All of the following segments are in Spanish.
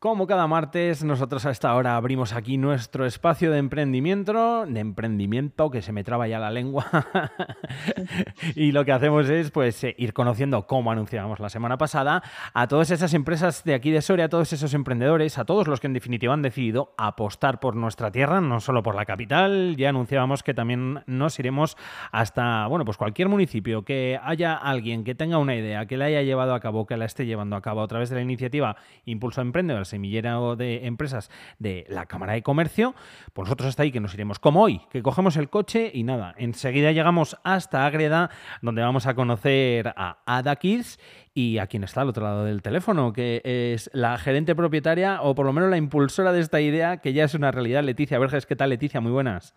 Como cada martes, nosotros a esta hora abrimos aquí nuestro espacio de emprendimiento, de emprendimiento, que se me traba ya la lengua. y lo que hacemos es pues eh, ir conociendo, como anunciábamos la semana pasada, a todas esas empresas de aquí de Soria, a todos esos emprendedores, a todos los que en definitiva han decidido apostar por nuestra tierra, no solo por la capital. Ya anunciábamos que también nos iremos hasta, bueno, pues cualquier municipio que haya alguien que tenga una idea, que la haya llevado a cabo, que la esté llevando a cabo a través de la iniciativa Impulso Emprendedores semillero de empresas de la Cámara de Comercio, pues nosotros hasta ahí que nos iremos como hoy, que cogemos el coche y nada, enseguida llegamos hasta Ágreda, donde vamos a conocer a Ada Kids y a quien está al otro lado del teléfono, que es la gerente propietaria o por lo menos la impulsora de esta idea, que ya es una realidad, Leticia Verges. ¿Qué tal, Leticia? Muy buenas.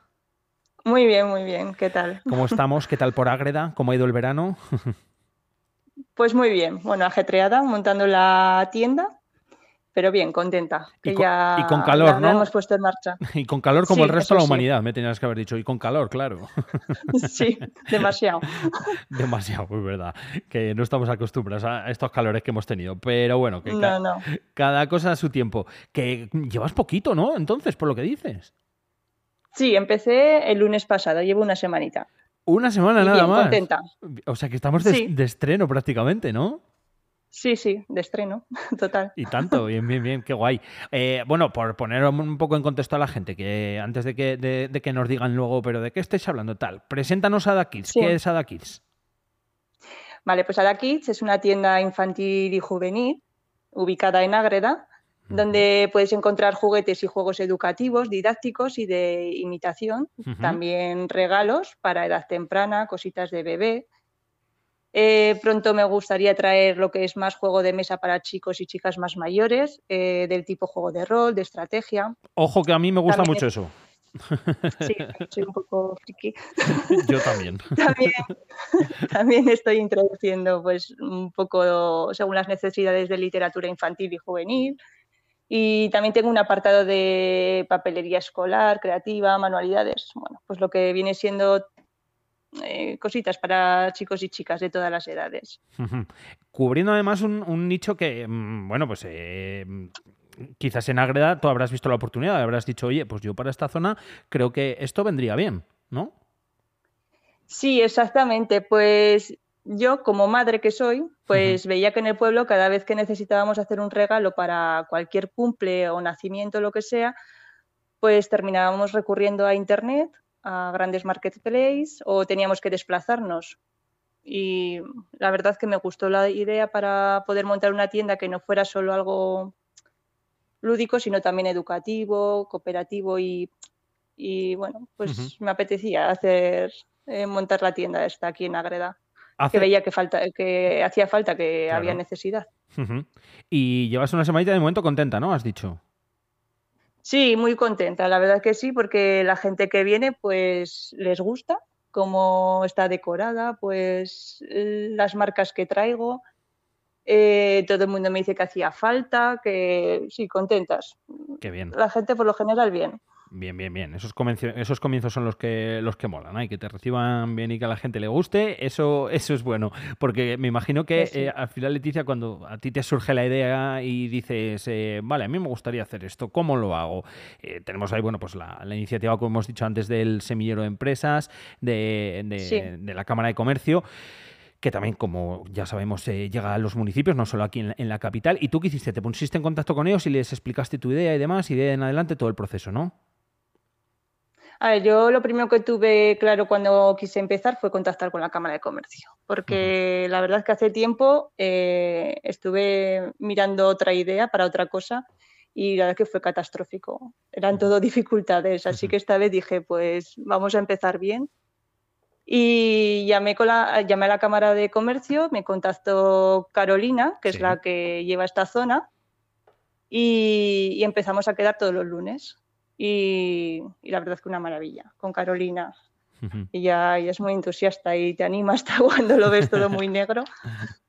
Muy bien, muy bien. ¿Qué tal? ¿Cómo estamos? ¿Qué tal por Ágreda? ¿Cómo ha ido el verano? Pues muy bien. Bueno, ajetreada, montando la tienda pero bien, contenta. Que y, con, ya y con calor, ¿no? hemos puesto en marcha. Y con calor como el resto de la humanidad, me tenías que haber dicho. Y con calor, claro. Sí, demasiado. demasiado, es verdad. Que no estamos acostumbrados a estos calores que hemos tenido. Pero bueno, que no, no. cada cosa a su tiempo. Que llevas poquito, ¿no? Entonces, por lo que dices. Sí, empecé el lunes pasado, llevo una semanita. Una semana nada bien, más. Contenta. O sea que estamos de, Sí. de estreno prácticamente, ¿no? Sí, sí, de estreno, total. Y tanto, bien, bien, bien, qué guay. Eh, bueno, por poner un poco en contexto a la gente, que antes de que, de, de que nos digan luego, pero ¿de qué estáis hablando? Tal, preséntanos a Ada Kids. Sí. ¿Qué es Ada Kids? Vale, pues Ada Kids es una tienda infantil y juvenil ubicada en Ágreda, donde puedes encontrar juguetes y juegos educativos, didácticos y de imitación, también regalos para edad temprana, cositas de bebé. Eh, pronto me gustaría traer lo que es más juego de mesa para chicos y chicas más mayores, eh, del tipo juego de rol, de estrategia. Ojo que a mí me gusta También mucho es- eso. Sí, soy un poco friki. Yo también. También, también estoy introduciendo pues un poco según las necesidades de literatura infantil y juvenil. Y también tengo un apartado de papelería escolar, creativa, manualidades. Bueno, pues lo que viene siendo eh, cositas para chicos y chicas de todas las edades. Cubriendo además un, un nicho que, mm, bueno, pues eh, quizás en Ágreda tú habrás visto la oportunidad, habrás dicho, oye, pues yo para esta zona creo que esto vendría bien, ¿no? Sí, exactamente. Pues yo, como madre que soy, pues veía que en el pueblo cada vez que necesitábamos hacer un regalo para cualquier cumple o nacimiento, lo que sea, pues terminábamos recurriendo a Internet, a grandes marketplaces o teníamos que desplazarnos. Y la verdad que me gustó la idea para poder montar una tienda que no fuera solo algo lúdico, sino también educativo, cooperativo y, y bueno, pues me apetecía hacer eh, montar la tienda esta aquí en Ágreda, que veía que falta, que hacía falta, que Claro. había necesidad. Y llevas una semanita de momento contenta, ¿no? Has dicho. Sí, muy contenta, la verdad que sí, porque la gente que viene pues les gusta cómo está decorada, pues las marcas que traigo. eh, todo el mundo me dice que hacía falta, que sí, contentas. Qué bien. La gente por lo general bien. Bien, bien, bien. Esos, esos comienzos son los que, los que molan, ¿eh? Y que te reciban bien y que a la gente le guste, eso, eso es bueno. Porque me imagino que sí. eh, al final, Leticia, cuando a ti te surge la idea y dices, eh, vale, a mí me gustaría hacer esto, ¿cómo lo hago? Eh, tenemos ahí, bueno, pues la, la iniciativa, como hemos dicho antes, del semillero de empresas, de, de- Sí. de la Cámara de Comercio que también, como ya sabemos, eh, llega a los municipios, no solo aquí en la, en la capital. ¿Y tú qué hiciste? ¿Te pusiste en contacto con ellos y les explicaste tu idea y demás? Y de en adelante todo el proceso, ¿no? A ver, yo lo primero que tuve claro cuando quise empezar fue contactar con la Cámara de Comercio, porque la verdad es que hace tiempo eh, estuve mirando otra idea para otra cosa y la verdad es que fue catastrófico. Eran todo dificultades, así que esta vez dije, pues vamos a empezar bien. Y llamé, con la, llamé a la Cámara de Comercio, me contactó Carolina, que Sí. es la que lleva esta zona, y, y empezamos a quedar todos los lunes. Y, y la verdad es que una maravilla con Carolina. Ujú. Ella, ella es muy entusiasta y te anima hasta cuando lo ves todo muy negro.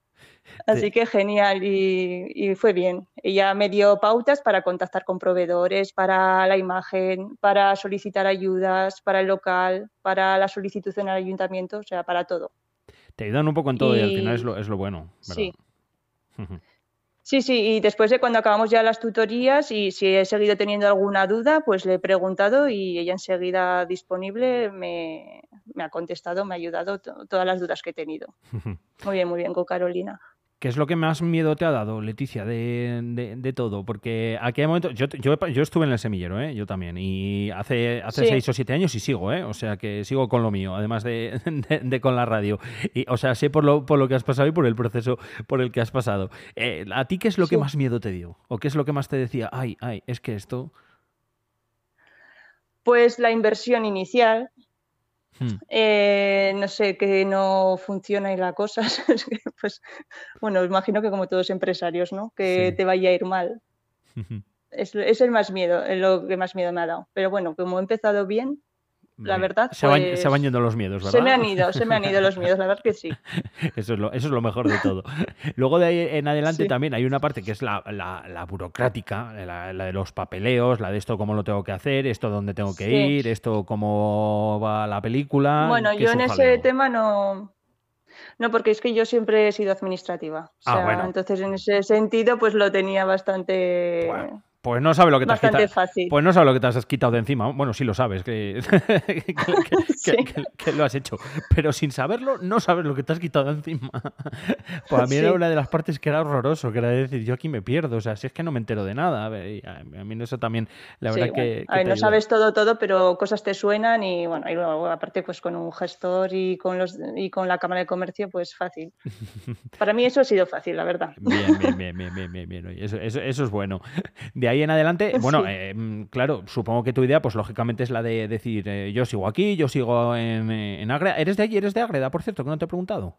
Así que genial y, y fue bien. Ella me dio pautas para contactar con proveedores, para la imagen, para solicitar ayudas, para el local, para la solicitud en el ayuntamiento, o sea, para todo. Te ayudan un poco en todo y, al final es lo, es lo bueno, ¿verdad? Sí. Sí, sí, y después de cuando acabamos ya las tutorías y si he seguido teniendo alguna duda, pues le he preguntado y ella enseguida disponible me, ha contestado, me ha ayudado todas las dudas que he tenido. Muy bien, muy bien con Carolina. ¿Qué es lo que más miedo te ha dado, Leticia, de, todo? Porque aquí hay momentos. Yo, yo, estuve en el semillero, ¿eh? yo también. Y hace, hace seis o siete años y sigo, ¿eh? O sea que sigo con lo mío, además de, con la radio. Y, o sea, sé por lo, por lo que has pasado y por el proceso por el que has pasado. Eh, ¿A ti qué es lo que más miedo te dio? ¿O qué es lo que más te decía? Ay, ay, es que esto. Pues la inversión inicial, Hmm. Eh, no sé, que no funciona y la cosa, pues bueno, imagino que como todos empresarios, ¿no? Que te vaya a ir mal. es, es, el más miedo, es lo que más miedo me ha dado. Pero bueno, como he empezado bien, la verdad. Se, pues, van, yendo los miedos, ¿verdad? Se me han ido, se me han ido los miedos, la verdad que sí. eso, es lo, eso es lo mejor de todo. Luego de ahí en adelante también hay una parte que es la, burocrática, la, de los papeleos, la de esto cómo lo tengo que hacer, esto dónde tengo que ir, esto cómo va la película. Bueno, yo en ese tema no. No, porque es que yo siempre he sido administrativa. ah, Entonces, en ese sentido, pues lo tenía bastante. Pues no sabe lo que te has quitado. Pues no sabe lo que te has quitado de encima. Bueno, sí lo sabes, que, lo has hecho. Pero sin saberlo, no sabes lo que te has quitado de encima. Pues a mí era una de las partes que era horroroso, que era decir, yo aquí me pierdo. O sea, si es que no me entero de nada. A, mí eso también, la verdad que. A ver, no sabes todo, todo, pero cosas te suenan y bueno, y luego, aparte, pues con un gestor y con los y con la Cámara de Comercio, pues fácil. Para mí eso ha sido fácil, la verdad. Bien, bien, bien, bien, bien, bien. Eso, eso, eso es bueno. De ahí en adelante, bueno, eh, mm, claro, supongo que tu idea, pues lógicamente es la de decir, eh, yo sigo aquí, yo sigo en, en Ágreda. ¿Eres de allí? ¿Eres de Ágreda, por cierto, que no te he preguntado?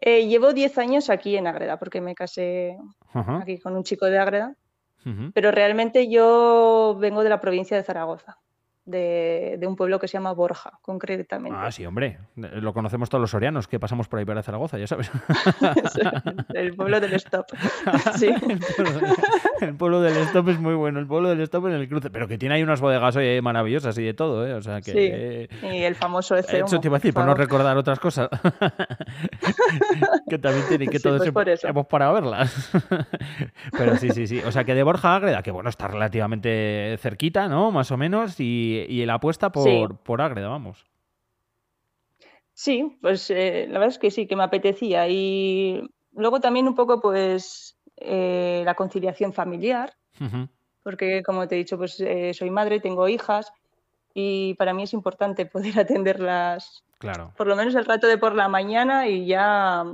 Eh, llevo 10 años aquí en Ágreda, porque me casé aquí con un chico de Ágreda, pero realmente yo vengo de la provincia de Zaragoza de, un pueblo que se llama Borja, concretamente. Ah, sí, hombre. Lo conocemos todos los sorianos que pasamos por ahí para Zaragoza, ya sabes. el pueblo del Stop. Sí. El, pueblo, del Stop es muy bueno. El pueblo del Stop en el cruce. Pero que tiene ahí unas bodegas maravillosas y de todo, ¿eh? O sea que. Sí. Y el famoso ECE. Eso te iba a decir, por, no recordar otras cosas. que también tiene que todos pues hemos parado a verlas. Pero sí, sí, sí. O sea que de Borja a Ágreda, que bueno, está relativamente cerquita, ¿no? Más o menos. Y y, el apuesta por, por Ágreda, vamos. Sí, pues eh, la verdad es que sí, que me apetecía. Y luego también un poco, pues, eh, la conciliación familiar, porque como te he dicho, pues eh, soy madre, tengo hijas y para mí es importante poder atenderlas. Claro. Por lo menos el rato de por la mañana y ya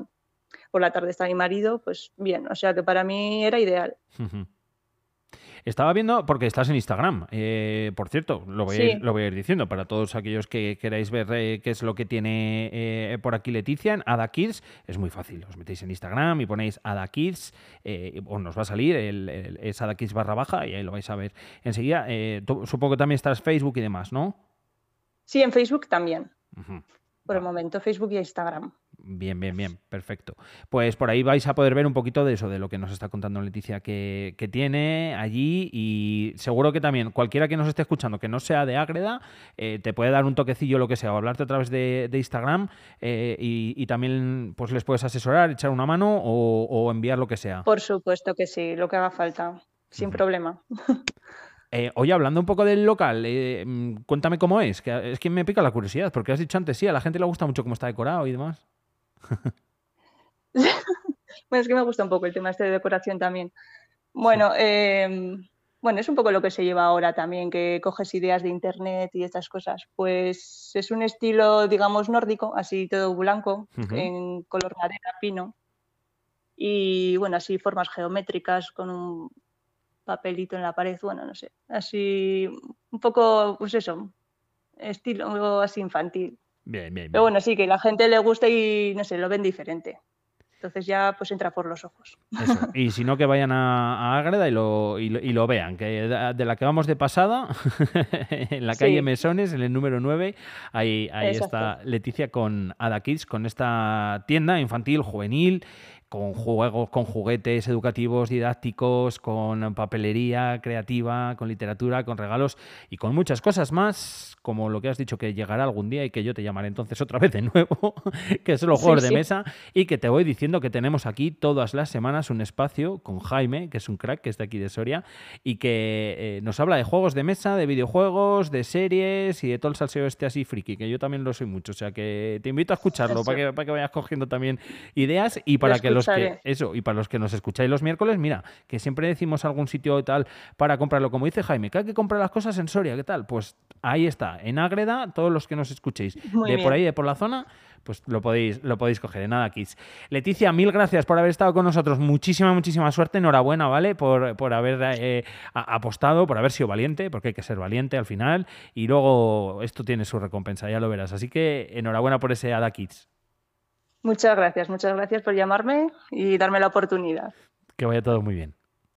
por la tarde está mi marido, pues bien. O sea que para mí era ideal. Estaba viendo, porque estás en Instagram, eh, por cierto, lo voy, a ir, lo voy, a ir, diciendo para todos aquellos que queráis ver eh, qué es lo que tiene eh, por aquí Leticia en Ada Kids. Es muy fácil, os metéis en Instagram y ponéis Ada Kids, o nos va a salir, el, es Ada Kids barra baja y ahí lo vais a ver enseguida. supongo que también estás Facebook y demás, ¿no? Sí, en Facebook también. Por el momento, Facebook y Instagram. Bien, bien, bien, perfecto. Pues por ahí vais a poder ver un poquito de eso, de lo que nos está contando Leticia que, tiene allí y seguro que también cualquiera que nos esté escuchando que no sea de Ágreda eh, te puede dar un toquecillo lo que sea o hablarte a través de, Instagram eh, y, también pues les puedes asesorar, echar una mano o, enviar lo que sea. Por supuesto que sí, lo que haga falta, sin problema. Eh, oye, hablando un poco del local, mm, cuéntame cómo es, que es que me pica la curiosidad, porque has dicho antes, sí, a la gente le gusta mucho cómo está decorado y demás. bueno, es que me gusta un poco el tema este de decoración también. Bueno, em, bueno, es un poco lo que se lleva ahora también, que coges ideas de internet y estas cosas. Pues es un estilo, digamos, nórdico, así todo blanco, en color madera, pino. Y bueno, así formas geométricas con un papelito en la pared, bueno, no sé, así un poco, pues eso, estilo así infantil. Bien, bien, Pero bueno, sí, que la gente le gusta y no sé, lo ven diferente. Entonces ya pues entra por los ojos. Y si no, que vayan a, Ágreda y lo, y, lo, vean. Que de la que vamos de pasada, en la calle Mesones, en el número 9, ahí, ahí está Leticia con Ada Kids, con esta tienda infantil, juvenil, con juegos, con juguetes educativos, didácticos, con papelería creativa, con literatura, con regalos y con muchas cosas más, como lo que has dicho que llegará algún día y que yo te llamaré entonces otra vez de nuevo, que son los juegos de mesa, y que te voy diciendo que tenemos aquí todas las semanas un espacio con Jaime, que es un crack, que es de aquí de Soria, y que eh, nos habla de juegos de mesa, de videojuegos, de series y de todo el salseo este así friki, que yo también lo soy mucho. O sea que te invito a escucharlo para que, para que vayas cogiendo también ideas y para que los que eso, y para los que nos escucháis los miércoles, mira, que siempre decimos algún sitio y tal para comprarlo. Como dice Jaime, que hay que comprar las cosas en Soria, ¿qué tal? Pues ahí está, en Ágreda, todos los que nos escuchéis de por ahí, de por la zona, pues lo podéis, lo podéis coger. Nada, Kids. Leticia, mil gracias por haber estado con nosotros. Muchísima, muchísima suerte. Enhorabuena, ¿vale? Por, por haber eh, apostado, por haber sido valiente, porque hay que ser valiente al final. Y luego esto tiene su recompensa, ya lo verás. Así que enhorabuena por ese Ada Kids. Muchas gracias, muchas gracias por llamarme y darme la oportunidad. Que vaya todo muy bien.